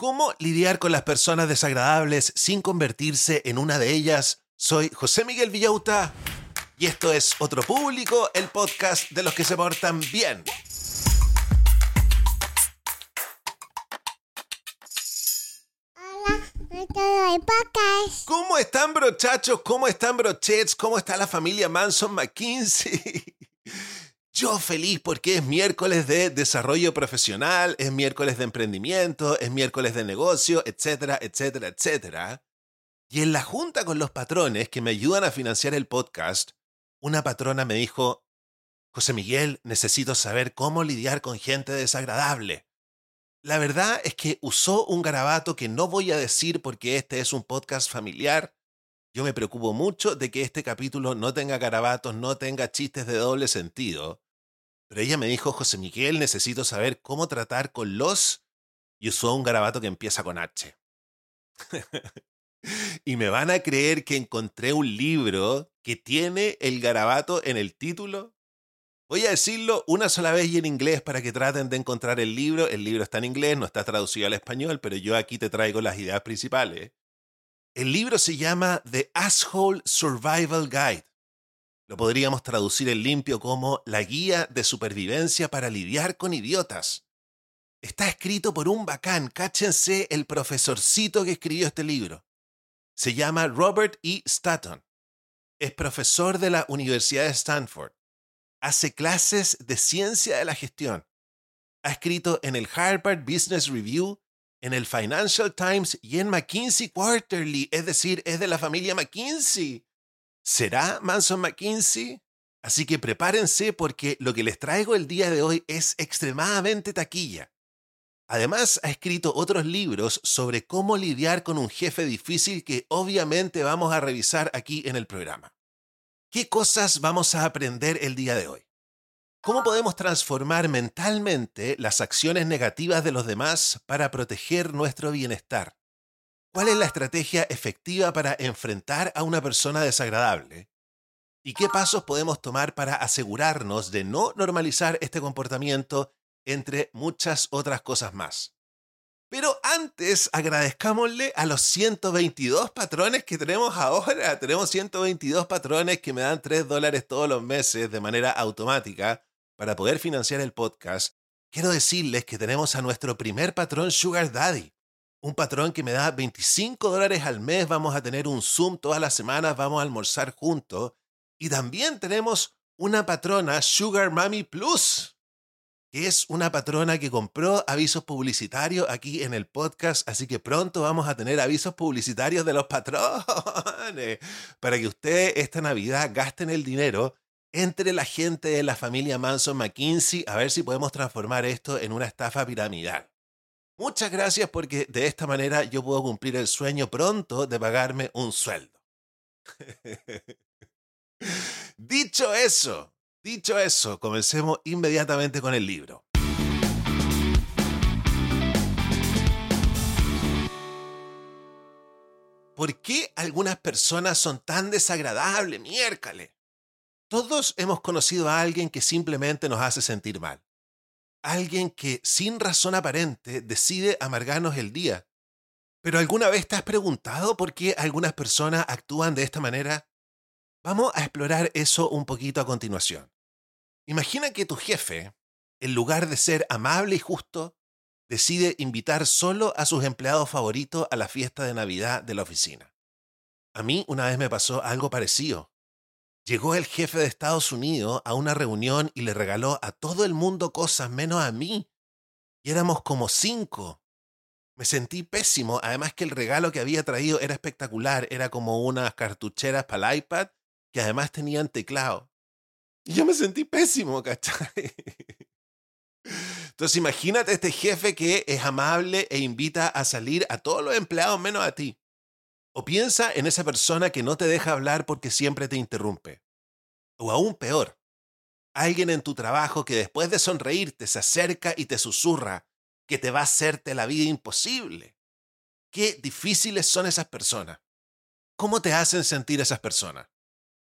¿Cómo lidiar con las personas desagradables sin convertirse en una de ellas? Soy José Miguel Villauta y esto es Otro Público, el podcast de los que se portan bien. ¿Cómo están brochachos? ¿Cómo están brochets? ¿Cómo está la familia Manson McKinsey? Yo feliz porque es miércoles de desarrollo profesional, es miércoles de emprendimiento, es miércoles de negocio, etcétera, etcétera, etcétera. Y en la junta con los patrones que me ayudan a financiar el podcast, una patrona me dijo, José Miguel, necesito saber cómo lidiar con gente desagradable. La verdad es que usó un garabato que no voy a decir porque este es un podcast familiar. Yo me preocupo mucho de que este capítulo no tenga garabatos, no tenga chistes de doble sentido. Pero ella me dijo, José Miguel, necesito saber cómo tratar con los... Y usó un garabato que empieza con H. y me van a creer que encontré un libro que tiene el garabato en el título. Voy a decirlo una sola vez y en inglés para que traten de encontrar el libro. El libro está en inglés, no está traducido al español, pero yo aquí te traigo las ideas principales. El libro se llama The Asshole Survival Guide. Lo podríamos traducir en limpio como La Guía de Supervivencia para lidiar con idiotas. Está escrito por un bacán, cáchense el profesorcito que escribió este libro. Se llama Robert E. Statton. Es profesor de la Universidad de Stanford. Hace clases de ciencia de la gestión. Ha escrito en el Harvard Business Review, en el Financial Times y en McKinsey Quarterly, es decir, es de la familia McKinsey. ¿Será Manson McKinsey? Así que prepárense porque lo que les traigo el día de hoy es extremadamente taquilla. Además, ha escrito otros libros sobre cómo lidiar con un jefe difícil que obviamente vamos a revisar aquí en el programa. ¿Qué cosas vamos a aprender el día de hoy? ¿Cómo podemos transformar mentalmente las acciones negativas de los demás para proteger nuestro bienestar? ¿Cuál es la estrategia efectiva para enfrentar a una persona desagradable? ¿Y qué pasos podemos tomar para asegurarnos de no normalizar este comportamiento entre muchas otras cosas más. Pero antes agradezcámosle a los 122 patrones que tenemos ahora. Tenemos 122 patrones que me dan 3 dólares todos los meses de manera automática para poder financiar el podcast. Quiero decirles que tenemos a nuestro primer patrón Sugar Daddy. Un patrón que me da 25 dólares al mes. Vamos a tener un Zoom todas las semanas. Vamos a almorzar juntos. Y también tenemos una patrona Sugar Mami Plus que es una patrona que compró avisos publicitarios aquí en el podcast, así que pronto vamos a tener avisos publicitarios de los patrones para que ustedes esta Navidad gasten el dinero entre la gente de la familia Manson McKinsey a ver si podemos transformar esto en una estafa piramidal. Muchas gracias porque de esta manera yo puedo cumplir el sueño pronto de pagarme un sueldo. dicho eso, dicho eso, comencemos inmediatamente con el libro. ¿Por qué algunas personas son tan desagradables, miércoles? Todos hemos conocido a alguien que simplemente nos hace sentir mal. Alguien que sin razón aparente decide amargarnos el día. Pero ¿alguna vez te has preguntado por qué algunas personas actúan de esta manera? Vamos a explorar eso un poquito a continuación. Imagina que tu jefe, en lugar de ser amable y justo, decide invitar solo a sus empleados favoritos a la fiesta de Navidad de la oficina. A mí una vez me pasó algo parecido. Llegó el jefe de Estados Unidos a una reunión y le regaló a todo el mundo cosas menos a mí. Y éramos como cinco. Me sentí pésimo, además que el regalo que había traído era espectacular, era como unas cartucheras para el iPad que además tenían teclado. Y yo me sentí pésimo, ¿cachai? Entonces imagínate este jefe que es amable e invita a salir a todos los empleados menos a ti. O piensa en esa persona que no te deja hablar porque siempre te interrumpe. O aún peor, alguien en tu trabajo que después de sonreírte se acerca y te susurra que te va a hacerte la vida imposible. Qué difíciles son esas personas. ¿Cómo te hacen sentir esas personas?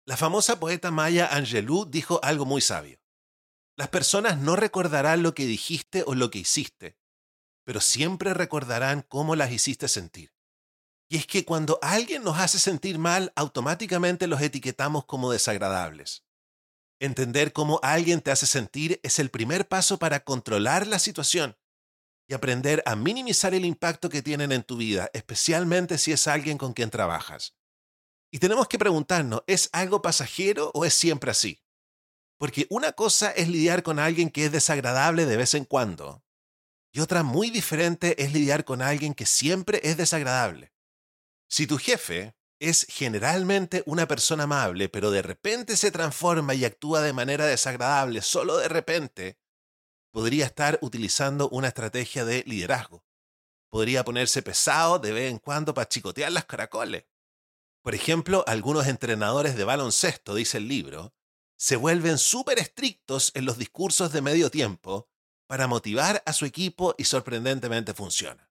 La famosa poeta maya Angelou dijo algo muy sabio. Las personas no recordarán lo que dijiste o lo que hiciste, pero siempre recordarán cómo las hiciste sentir. Y es que cuando alguien nos hace sentir mal, automáticamente los etiquetamos como desagradables. Entender cómo alguien te hace sentir es el primer paso para controlar la situación y aprender a minimizar el impacto que tienen en tu vida, especialmente si es alguien con quien trabajas. Y tenemos que preguntarnos, ¿es algo pasajero o es siempre así? Porque una cosa es lidiar con alguien que es desagradable de vez en cuando, y otra muy diferente es lidiar con alguien que siempre es desagradable. Si tu jefe es generalmente una persona amable, pero de repente se transforma y actúa de manera desagradable solo de repente, podría estar utilizando una estrategia de liderazgo. Podría ponerse pesado de vez en cuando para chicotear las caracoles. Por ejemplo, algunos entrenadores de baloncesto, dice el libro, se vuelven súper estrictos en los discursos de medio tiempo para motivar a su equipo y sorprendentemente funciona.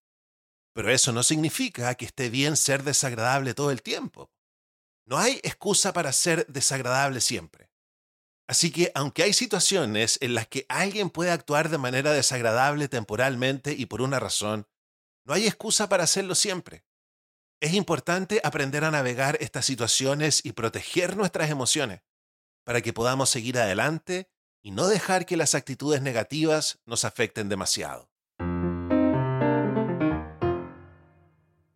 Pero eso no significa que esté bien ser desagradable todo el tiempo. No hay excusa para ser desagradable siempre. Así que aunque hay situaciones en las que alguien puede actuar de manera desagradable temporalmente y por una razón, no hay excusa para hacerlo siempre. Es importante aprender a navegar estas situaciones y proteger nuestras emociones para que podamos seguir adelante y no dejar que las actitudes negativas nos afecten demasiado.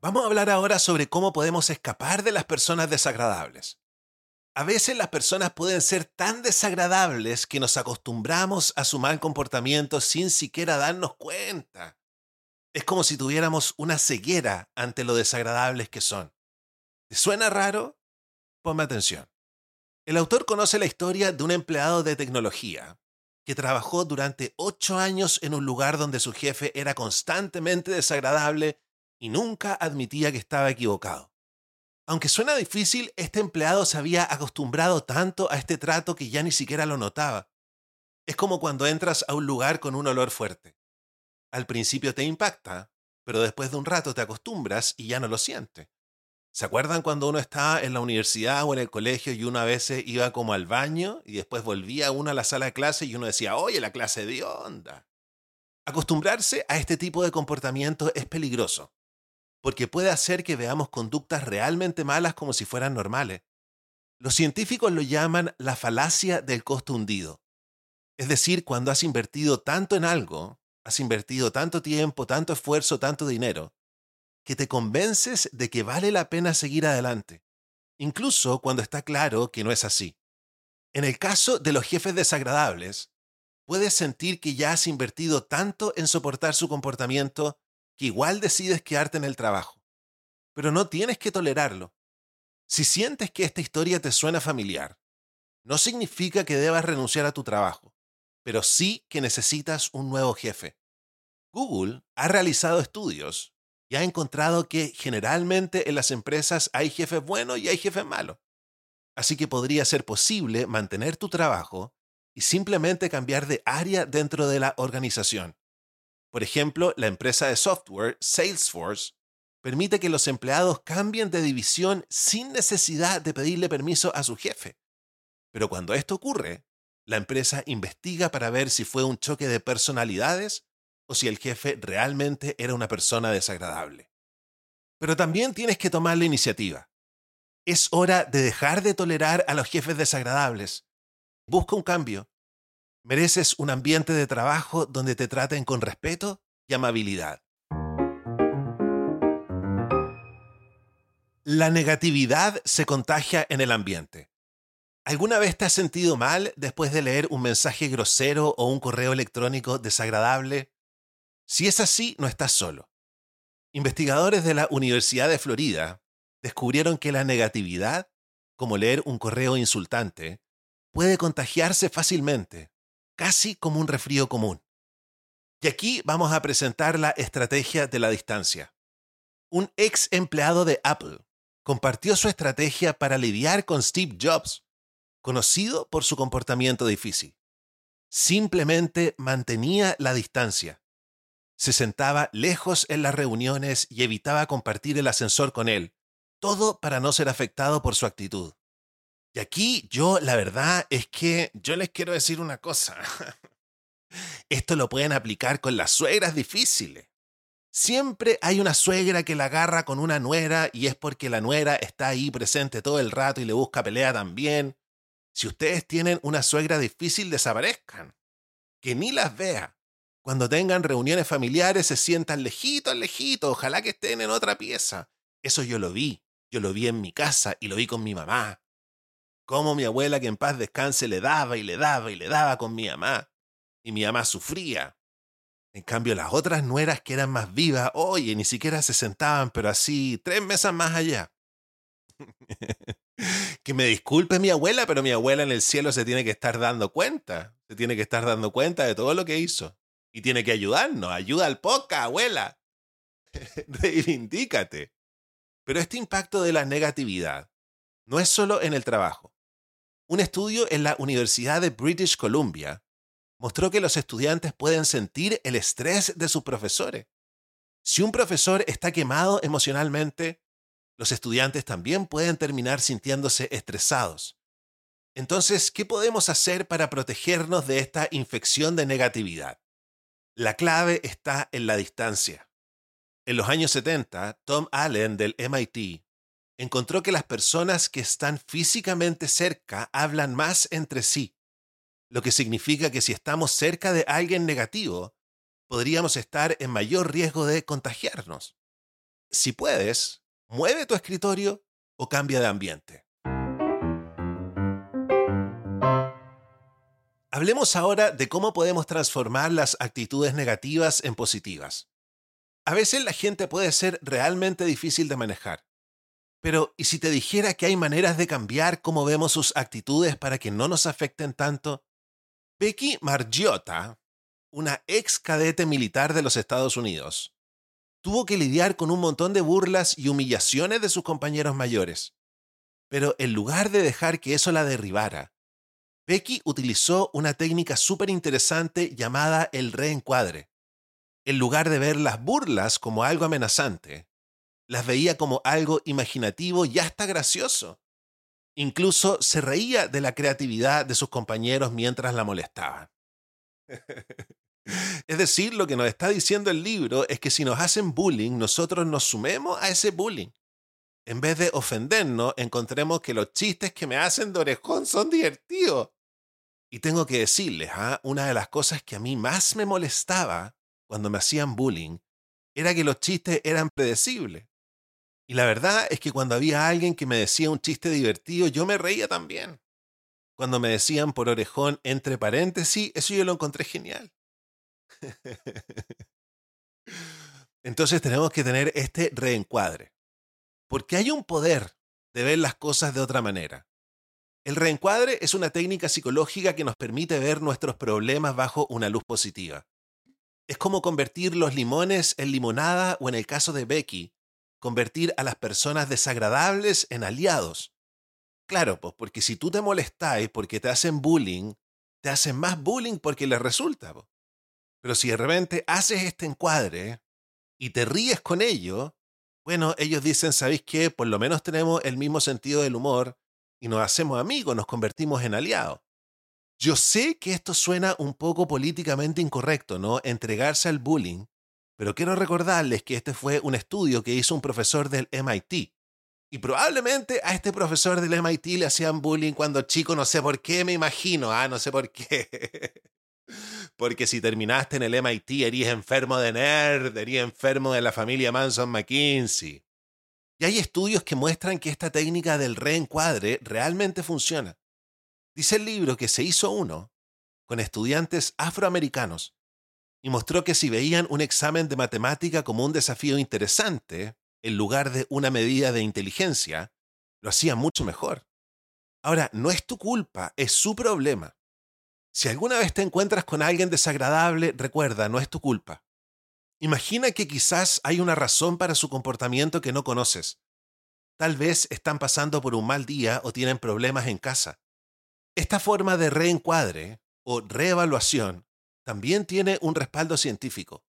Vamos a hablar ahora sobre cómo podemos escapar de las personas desagradables. A veces las personas pueden ser tan desagradables que nos acostumbramos a su mal comportamiento sin siquiera darnos cuenta. Es como si tuviéramos una ceguera ante lo desagradables que son. ¿Te suena raro? Ponme atención. El autor conoce la historia de un empleado de tecnología que trabajó durante ocho años en un lugar donde su jefe era constantemente desagradable y nunca admitía que estaba equivocado. Aunque suena difícil, este empleado se había acostumbrado tanto a este trato que ya ni siquiera lo notaba. Es como cuando entras a un lugar con un olor fuerte. Al principio te impacta, pero después de un rato te acostumbras y ya no lo sientes. ¿Se acuerdan cuando uno estaba en la universidad o en el colegio y uno a veces iba como al baño y después volvía uno a la sala de clase y uno decía, oye, la clase de onda? Acostumbrarse a este tipo de comportamiento es peligroso, porque puede hacer que veamos conductas realmente malas como si fueran normales. Los científicos lo llaman la falacia del costo hundido. Es decir, cuando has invertido tanto en algo, has invertido tanto tiempo, tanto esfuerzo, tanto dinero, que te convences de que vale la pena seguir adelante, incluso cuando está claro que no es así. En el caso de los jefes desagradables, puedes sentir que ya has invertido tanto en soportar su comportamiento que igual decides quedarte en el trabajo. Pero no tienes que tolerarlo. Si sientes que esta historia te suena familiar, no significa que debas renunciar a tu trabajo, pero sí que necesitas un nuevo jefe. Google ha realizado estudios y ha encontrado que generalmente en las empresas hay jefes buenos y hay jefes malos. Así que podría ser posible mantener tu trabajo y simplemente cambiar de área dentro de la organización. Por ejemplo, la empresa de software Salesforce permite que los empleados cambien de división sin necesidad de pedirle permiso a su jefe. Pero cuando esto ocurre, la empresa investiga para ver si fue un choque de personalidades o si el jefe realmente era una persona desagradable. Pero también tienes que tomar la iniciativa. Es hora de dejar de tolerar a los jefes desagradables. Busca un cambio. Mereces un ambiente de trabajo donde te traten con respeto y amabilidad. La negatividad se contagia en el ambiente. ¿Alguna vez te has sentido mal después de leer un mensaje grosero o un correo electrónico desagradable? Si es así, no estás solo. Investigadores de la Universidad de Florida descubrieron que la negatividad, como leer un correo insultante, puede contagiarse fácilmente, casi como un resfrío común. Y aquí vamos a presentar la estrategia de la distancia. Un ex empleado de Apple compartió su estrategia para lidiar con Steve Jobs, conocido por su comportamiento difícil. Simplemente mantenía la distancia. Se sentaba lejos en las reuniones y evitaba compartir el ascensor con él, todo para no ser afectado por su actitud. Y aquí yo, la verdad es que yo les quiero decir una cosa. Esto lo pueden aplicar con las suegras difíciles. Siempre hay una suegra que la agarra con una nuera y es porque la nuera está ahí presente todo el rato y le busca pelea también. Si ustedes tienen una suegra difícil, desaparezcan. Que ni las vea. Cuando tengan reuniones familiares se sientan lejitos, lejitos, ojalá que estén en otra pieza. Eso yo lo vi. Yo lo vi en mi casa y lo vi con mi mamá. Cómo mi abuela, que en paz descanse, le daba y le daba y le daba con mi mamá. Y mi mamá sufría. En cambio, las otras nueras que eran más vivas, oye, ni siquiera se sentaban, pero así, tres mesas más allá. que me disculpe mi abuela, pero mi abuela en el cielo se tiene que estar dando cuenta. Se tiene que estar dando cuenta de todo lo que hizo. Y tiene que ayudarnos. Ayuda al poca, abuela. Reivindícate. Pero este impacto de la negatividad no es solo en el trabajo. Un estudio en la Universidad de British Columbia mostró que los estudiantes pueden sentir el estrés de sus profesores. Si un profesor está quemado emocionalmente, los estudiantes también pueden terminar sintiéndose estresados. Entonces, ¿qué podemos hacer para protegernos de esta infección de negatividad? La clave está en la distancia. En los años 70, Tom Allen del MIT encontró que las personas que están físicamente cerca hablan más entre sí lo que significa que si estamos cerca de alguien negativo, podríamos estar en mayor riesgo de contagiarnos. Si puedes, mueve tu escritorio o cambia de ambiente. Hablemos ahora de cómo podemos transformar las actitudes negativas en positivas. A veces la gente puede ser realmente difícil de manejar. Pero, ¿y si te dijera que hay maneras de cambiar cómo vemos sus actitudes para que no nos afecten tanto? Becky Margiotta, una ex cadete militar de los Estados Unidos, tuvo que lidiar con un montón de burlas y humillaciones de sus compañeros mayores. Pero en lugar de dejar que eso la derribara, Becky utilizó una técnica súper interesante llamada el reencuadre. En lugar de ver las burlas como algo amenazante, las veía como algo imaginativo y hasta gracioso. Incluso se reía de la creatividad de sus compañeros mientras la molestaban. Es decir, lo que nos está diciendo el libro es que si nos hacen bullying, nosotros nos sumemos a ese bullying. En vez de ofendernos, encontremos que los chistes que me hacen de orejón son divertidos. Y tengo que decirles, ¿ah? una de las cosas que a mí más me molestaba cuando me hacían bullying era que los chistes eran predecibles. Y la verdad es que cuando había alguien que me decía un chiste divertido, yo me reía también. Cuando me decían por orejón entre paréntesis, eso yo lo encontré genial. Entonces tenemos que tener este reencuadre. Porque hay un poder de ver las cosas de otra manera. El reencuadre es una técnica psicológica que nos permite ver nuestros problemas bajo una luz positiva. Es como convertir los limones en limonada o en el caso de Becky, convertir a las personas desagradables en aliados. Claro, pues porque si tú te molestáis porque te hacen bullying, te hacen más bullying porque les resulta. Pero si de repente haces este encuadre y te ríes con ello, Bueno, ellos dicen, ¿sabéis qué? Por lo menos tenemos el mismo sentido del humor y nos hacemos amigos, nos convertimos en aliados. Yo sé que esto suena un poco políticamente incorrecto, ¿no? Entregarse al bullying, pero quiero recordarles que este fue un estudio que hizo un profesor del MIT. Y probablemente a este profesor del MIT le hacían bullying cuando chico, no sé por qué, me imagino, ah, no sé por qué. Porque si terminaste en el MIT, erías enfermo de nerd, erías enfermo de la familia Manson McKinsey. Y hay estudios que muestran que esta técnica del reencuadre realmente funciona. Dice el libro que se hizo uno con estudiantes afroamericanos y mostró que si veían un examen de matemática como un desafío interesante, en lugar de una medida de inteligencia, lo hacían mucho mejor. Ahora, no es tu culpa, es su problema. Si alguna vez te encuentras con alguien desagradable, recuerda, no es tu culpa. Imagina que quizás hay una razón para su comportamiento que no conoces. Tal vez están pasando por un mal día o tienen problemas en casa. Esta forma de reencuadre o reevaluación también tiene un respaldo científico.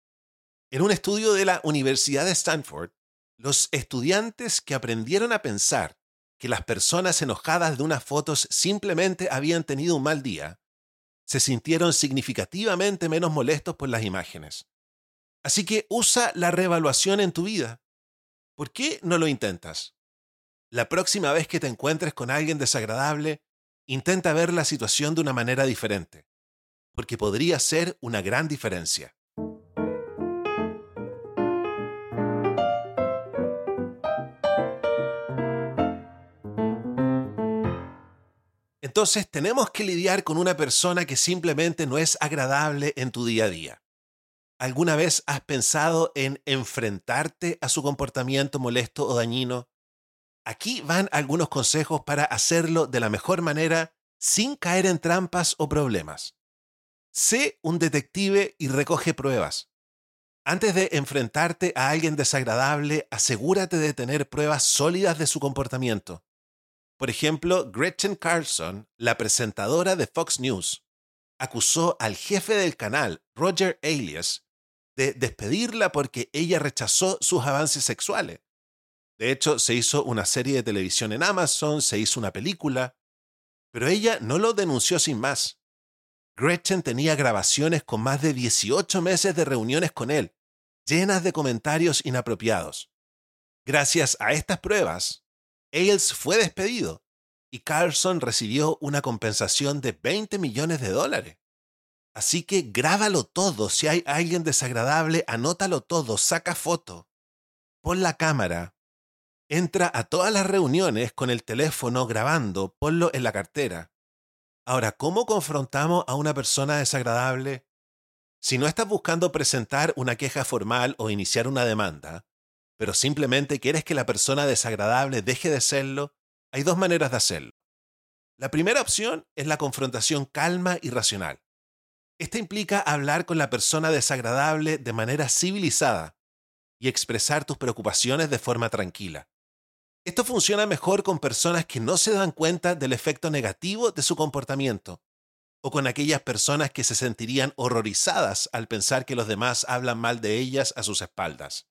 En un estudio de la Universidad de Stanford, los estudiantes que aprendieron a pensar que las personas enojadas de unas fotos simplemente habían tenido un mal día, se sintieron significativamente menos molestos por las imágenes. Así que usa la reevaluación en tu vida. ¿Por qué no lo intentas? La próxima vez que te encuentres con alguien desagradable, intenta ver la situación de una manera diferente, porque podría ser una gran diferencia. Entonces tenemos que lidiar con una persona que simplemente no es agradable en tu día a día. ¿Alguna vez has pensado en enfrentarte a su comportamiento molesto o dañino? Aquí van algunos consejos para hacerlo de la mejor manera sin caer en trampas o problemas. Sé un detective y recoge pruebas. Antes de enfrentarte a alguien desagradable, asegúrate de tener pruebas sólidas de su comportamiento. Por ejemplo, Gretchen Carlson, la presentadora de Fox News, acusó al jefe del canal, Roger Alias, de despedirla porque ella rechazó sus avances sexuales. De hecho, se hizo una serie de televisión en Amazon, se hizo una película, pero ella no lo denunció sin más. Gretchen tenía grabaciones con más de 18 meses de reuniones con él, llenas de comentarios inapropiados. Gracias a estas pruebas, Ailes fue despedido y Carlson recibió una compensación de 20 millones de dólares. Así que grábalo todo. Si hay alguien desagradable, anótalo todo, saca foto. Pon la cámara. Entra a todas las reuniones con el teléfono grabando, ponlo en la cartera. Ahora, ¿cómo confrontamos a una persona desagradable? Si no estás buscando presentar una queja formal o iniciar una demanda, pero simplemente quieres que la persona desagradable deje de serlo, hay dos maneras de hacerlo. La primera opción es la confrontación calma y racional. Esta implica hablar con la persona desagradable de manera civilizada y expresar tus preocupaciones de forma tranquila. Esto funciona mejor con personas que no se dan cuenta del efecto negativo de su comportamiento o con aquellas personas que se sentirían horrorizadas al pensar que los demás hablan mal de ellas a sus espaldas.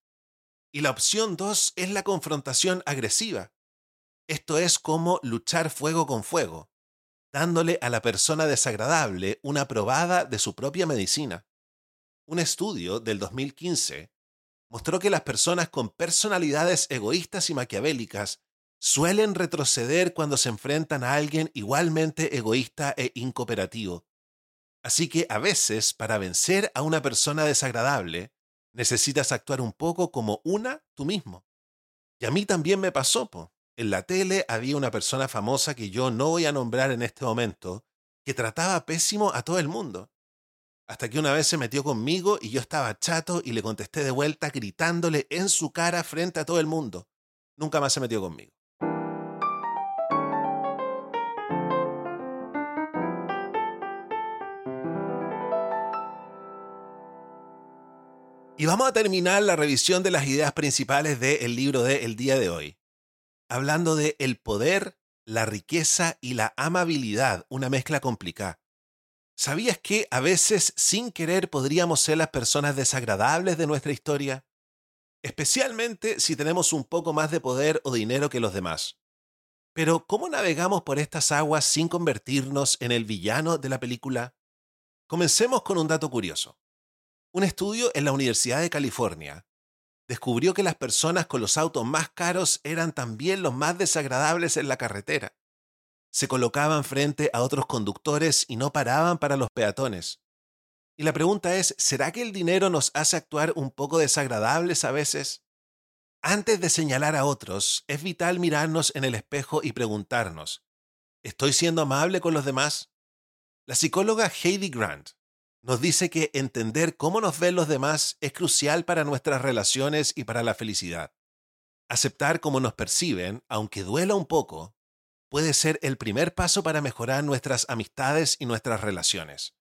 Y la opción 2 es la confrontación agresiva. Esto es como luchar fuego con fuego dándole a la persona desagradable una probada de su propia medicina. Un estudio del 2015 mostró que las personas con personalidades egoístas y maquiavélicas suelen retroceder cuando se enfrentan a alguien igualmente egoísta e incooperativo. Así que a veces, para vencer a una persona desagradable, necesitas actuar un poco como una tú mismo. Y a mí también me pasó, en la tele había una persona famosa que yo no voy a nombrar en este momento, que trataba pésimo a todo el mundo. Hasta que una vez se metió conmigo y yo estaba chato y le contesté de vuelta gritándole en su cara frente a todo el mundo. Nunca más se metió conmigo. Y vamos a terminar la revisión de las ideas principales del libro de El día de hoy hablando de el poder, la riqueza y la amabilidad, una mezcla complicada. ¿Sabías que a veces sin querer podríamos ser las personas desagradables de nuestra historia? especialmente si tenemos un poco más de poder o dinero que los demás. Pero, ¿cómo navegamos por estas aguas sin convertirnos en el villano de la película? Comencemos con un dato curioso. Un estudio en la Universidad de California descubrió que las personas con los autos más caros eran también los más desagradables en la carretera. Se colocaban frente a otros conductores y no paraban para los peatones. Y la pregunta es, ¿será que el dinero nos hace actuar un poco desagradables a veces? Antes de señalar a otros, es vital mirarnos en el espejo y preguntarnos, ¿estoy siendo amable con los demás? La psicóloga Heidi Grant nos dice que entender cómo nos ven los demás es crucial para nuestras relaciones y para la felicidad. Aceptar cómo nos perciben, aunque duela un poco, puede ser el primer paso para mejorar nuestras amistades y nuestras relaciones.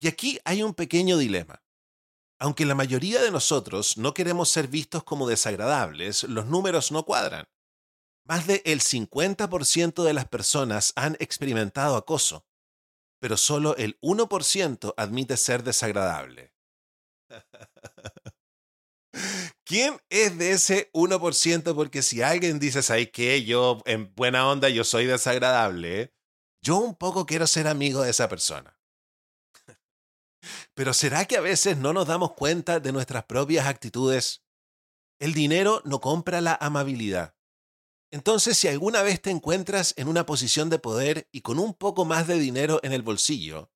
Y aquí hay un pequeño dilema. Aunque la mayoría de nosotros no queremos ser vistos como desagradables, los números no cuadran. Más del 50% de las personas han experimentado acoso, pero solo el 1% admite ser desagradable. ¿Quién es de ese 1%? Porque si alguien dice, ¿sabes qué? Yo, en buena onda, yo soy desagradable. Yo un poco quiero ser amigo de esa persona. Pero ¿será que a veces no nos damos cuenta de nuestras propias actitudes? El dinero no compra la amabilidad. Entonces, si alguna vez te encuentras en una posición de poder y con un poco más de dinero en el bolsillo,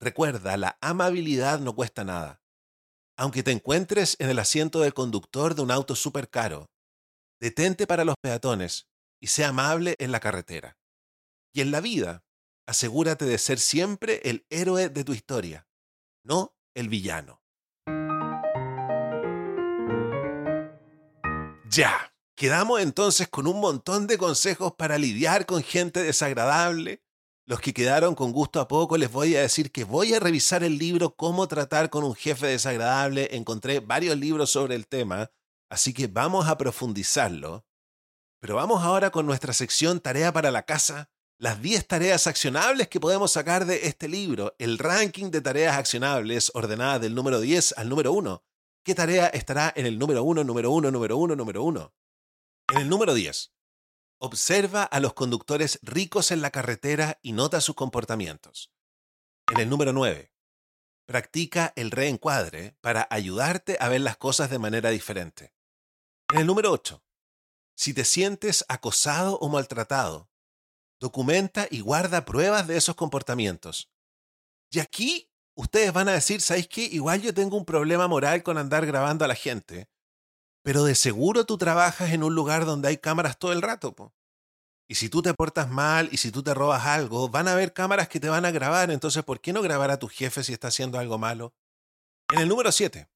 recuerda, la amabilidad no cuesta nada. Aunque te encuentres en el asiento del conductor de un auto súper caro, detente para los peatones y sea amable en la carretera. Y en la vida, asegúrate de ser siempre el héroe de tu historia no el villano. Ya, quedamos entonces con un montón de consejos para lidiar con gente desagradable. Los que quedaron con gusto a poco les voy a decir que voy a revisar el libro Cómo tratar con un jefe desagradable. Encontré varios libros sobre el tema, así que vamos a profundizarlo. Pero vamos ahora con nuestra sección Tarea para la Casa, las 10 tareas accionables que podemos sacar de este libro, el ranking de tareas accionables ordenadas del número 10 al número 1. ¿Qué tarea estará en el número 1, número 1, número 1, número 1? En el número 10. Observa a los conductores ricos en la carretera y nota sus comportamientos. En el número 9. Practica el reencuadre para ayudarte a ver las cosas de manera diferente. En el número 8. Si te sientes acosado o maltratado, documenta y guarda pruebas de esos comportamientos. Y aquí ustedes van a decir, ¿sabéis qué? Igual yo tengo un problema moral con andar grabando a la gente, pero de seguro tú trabajas en un lugar donde hay cámaras todo el rato. Po. Y si tú te portas mal y si tú te robas algo, van a haber cámaras que te van a grabar, entonces ¿por qué no grabar a tu jefe si está haciendo algo malo? En el número 7.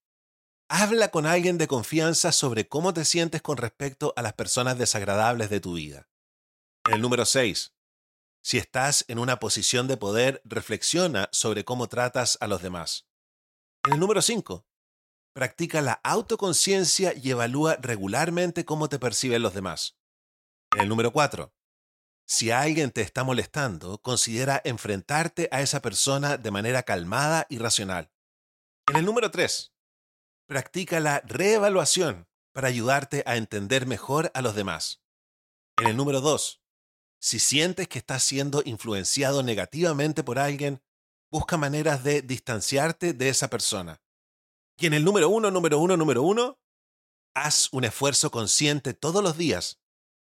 Habla con alguien de confianza sobre cómo te sientes con respecto a las personas desagradables de tu vida. En el número 6. Si estás en una posición de poder, reflexiona sobre cómo tratas a los demás. En el número 5. Practica la autoconciencia y evalúa regularmente cómo te perciben los demás. En el número 4. Si alguien te está molestando, considera enfrentarte a esa persona de manera calmada y racional. En el número 3. Practica la reevaluación para ayudarte a entender mejor a los demás. En el número 2. Si sientes que estás siendo influenciado negativamente por alguien, busca maneras de distanciarte de esa persona. Y en el número uno, número uno, número uno, haz un esfuerzo consciente todos los días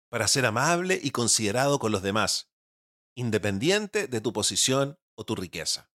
para ser amable y considerado con los demás, independiente de tu posición o tu riqueza.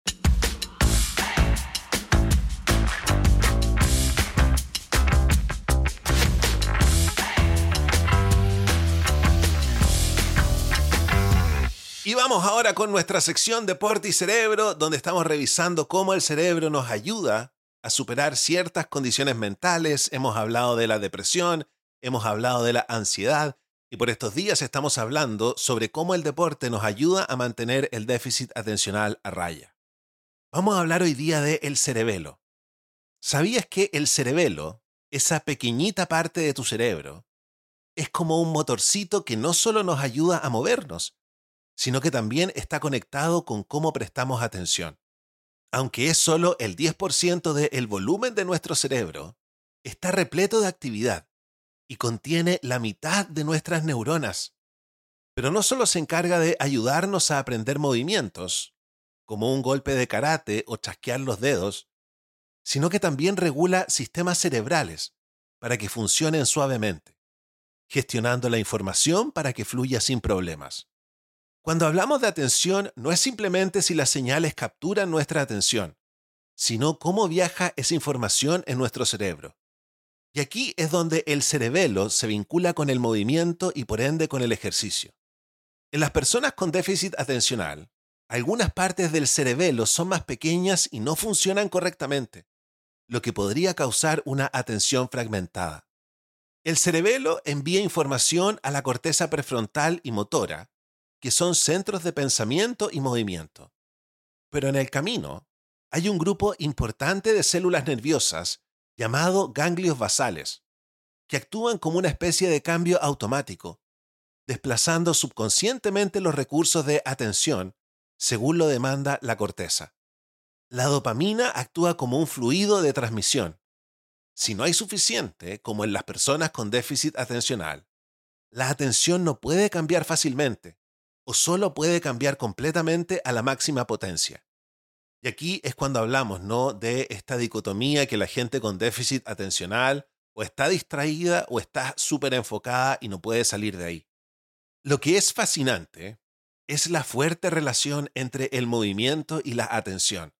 Y vamos ahora con nuestra sección Deporte y Cerebro, donde estamos revisando cómo el cerebro nos ayuda a superar ciertas condiciones mentales. Hemos hablado de la depresión, hemos hablado de la ansiedad y por estos días estamos hablando sobre cómo el deporte nos ayuda a mantener el déficit atencional a raya. Vamos a hablar hoy día de el cerebelo. ¿Sabías que el cerebelo, esa pequeñita parte de tu cerebro, es como un motorcito que no solo nos ayuda a movernos, sino que también está conectado con cómo prestamos atención. Aunque es solo el 10% del volumen de nuestro cerebro, está repleto de actividad y contiene la mitad de nuestras neuronas. Pero no solo se encarga de ayudarnos a aprender movimientos, como un golpe de karate o chasquear los dedos, sino que también regula sistemas cerebrales para que funcionen suavemente, gestionando la información para que fluya sin problemas. Cuando hablamos de atención, no es simplemente si las señales capturan nuestra atención, sino cómo viaja esa información en nuestro cerebro. Y aquí es donde el cerebelo se vincula con el movimiento y por ende con el ejercicio. En las personas con déficit atencional, algunas partes del cerebelo son más pequeñas y no funcionan correctamente, lo que podría causar una atención fragmentada. El cerebelo envía información a la corteza prefrontal y motora, que son centros de pensamiento y movimiento. Pero en el camino hay un grupo importante de células nerviosas llamado ganglios basales, que actúan como una especie de cambio automático, desplazando subconscientemente los recursos de atención según lo demanda la corteza. La dopamina actúa como un fluido de transmisión. Si no hay suficiente, como en las personas con déficit atencional, la atención no puede cambiar fácilmente o solo puede cambiar completamente a la máxima potencia. Y aquí es cuando hablamos, ¿no? De esta dicotomía que la gente con déficit atencional o está distraída o está súper enfocada y no puede salir de ahí. Lo que es fascinante es la fuerte relación entre el movimiento y la atención.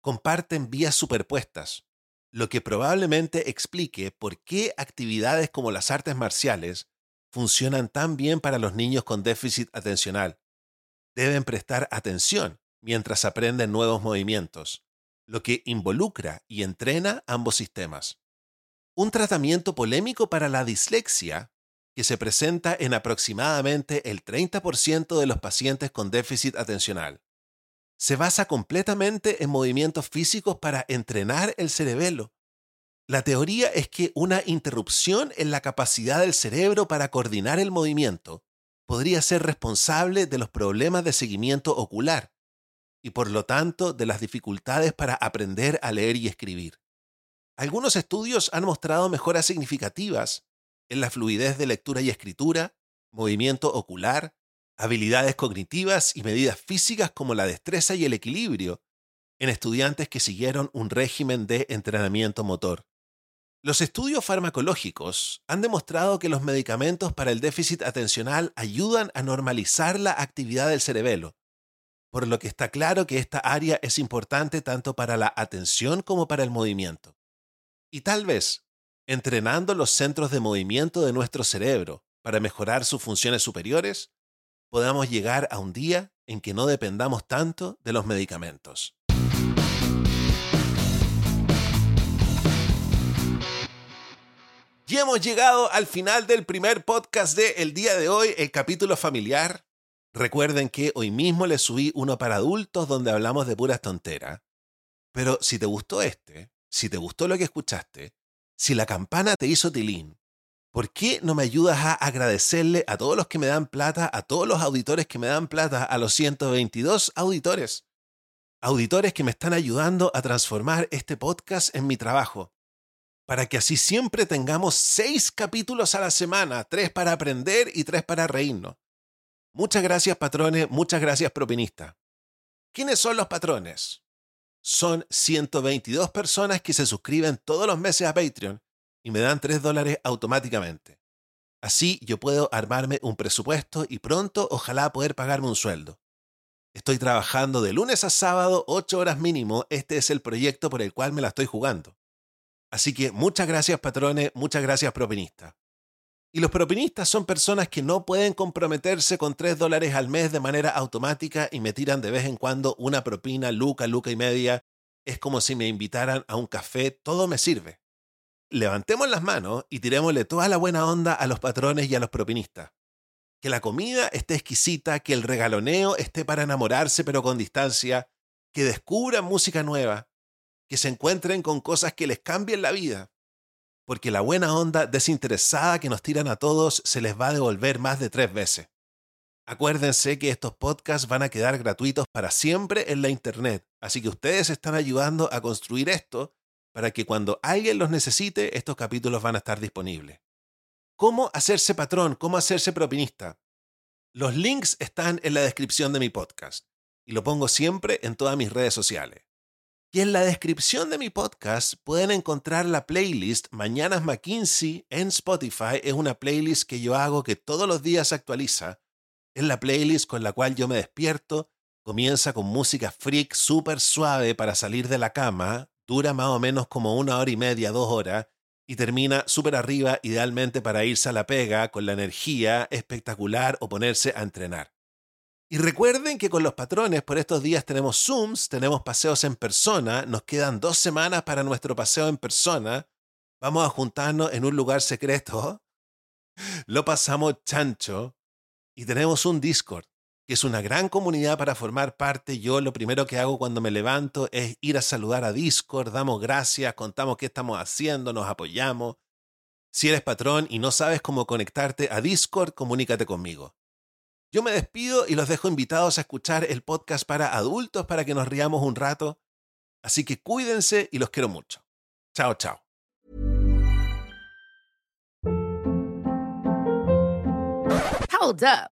Comparten vías superpuestas, lo que probablemente explique por qué actividades como las artes marciales funcionan tan bien para los niños con déficit atencional. Deben prestar atención mientras aprenden nuevos movimientos, lo que involucra y entrena ambos sistemas. Un tratamiento polémico para la dislexia, que se presenta en aproximadamente el 30% de los pacientes con déficit atencional, se basa completamente en movimientos físicos para entrenar el cerebelo. La teoría es que una interrupción en la capacidad del cerebro para coordinar el movimiento podría ser responsable de los problemas de seguimiento ocular, y por lo tanto de las dificultades para aprender a leer y escribir. Algunos estudios han mostrado mejoras significativas en la fluidez de lectura y escritura, movimiento ocular, habilidades cognitivas y medidas físicas como la destreza y el equilibrio en estudiantes que siguieron un régimen de entrenamiento motor. Los estudios farmacológicos han demostrado que los medicamentos para el déficit atencional ayudan a normalizar la actividad del cerebelo, por lo que está claro que esta área es importante tanto para la atención como para el movimiento. Y tal vez, entrenando los centros de movimiento de nuestro cerebro para mejorar sus funciones superiores, podamos llegar a un día en que no dependamos tanto de los medicamentos. Y hemos llegado al final del primer podcast de el día de hoy, el capítulo familiar. Recuerden que hoy mismo les subí uno para adultos donde hablamos de puras tonteras. Pero si te gustó este, si te gustó lo que escuchaste, si la campana te hizo tilín, ¿por qué no me ayudas a agradecerle a todos los que me dan plata, a todos los auditores que me dan plata, a los 122 auditores? Auditores que me están ayudando a transformar este podcast en mi trabajo, para que así siempre tengamos seis capítulos a la semana, tres para aprender y tres para reírnos. Muchas gracias patrones, muchas gracias propinistas. ¿Quiénes son los patrones? Son 122 personas que se suscriben todos los meses a Patreon y me dan 3 dólares automáticamente. Así yo puedo armarme un presupuesto y pronto ojalá poder pagarme un sueldo. Estoy trabajando de lunes a sábado 8 horas mínimo. Este es el proyecto por el cual me la estoy jugando. Así que muchas gracias patrones, muchas gracias propinistas. Y los propinistas son personas que no pueden comprometerse con 3 dólares al mes de manera automática y me tiran de vez en cuando una propina, luca, luca y media. Es como si me invitaran a un café, todo me sirve. Levantemos las manos y tirémosle toda la buena onda a los patrones y a los propinistas. Que la comida esté exquisita, que el regaloneo esté para enamorarse pero con distancia, que descubran música nueva, que se encuentren con cosas que les cambien la vida porque la buena onda desinteresada que nos tiran a todos se les va a devolver más de tres veces. Acuérdense que estos podcasts van a quedar gratuitos para siempre en la Internet, así que ustedes están ayudando a construir esto para que cuando alguien los necesite, estos capítulos van a estar disponibles. ¿Cómo hacerse patrón? ¿Cómo hacerse propinista? Los links están en la descripción de mi podcast y lo pongo siempre en todas mis redes sociales. Y en la descripción de mi podcast pueden encontrar la playlist Mañanas McKinsey en Spotify. Es una playlist que yo hago que todos los días se actualiza. Es la playlist con la cual yo me despierto. Comienza con música freak súper suave para salir de la cama. Dura más o menos como una hora y media, dos horas. Y termina súper arriba, idealmente para irse a la pega con la energía espectacular o ponerse a entrenar. Y recuerden que con los patrones por estos días tenemos Zooms, tenemos paseos en persona, nos quedan dos semanas para nuestro paseo en persona. Vamos a juntarnos en un lugar secreto. Lo pasamos chancho. Y tenemos un Discord, que es una gran comunidad para formar parte. Yo lo primero que hago cuando me levanto es ir a saludar a Discord, damos gracias, contamos qué estamos haciendo, nos apoyamos. Si eres patrón y no sabes cómo conectarte a Discord, comunícate conmigo. Yo me despido y los dejo invitados a escuchar el podcast para adultos para que nos riamos un rato. Así que cuídense y los quiero mucho. Chao, chao. Hold up.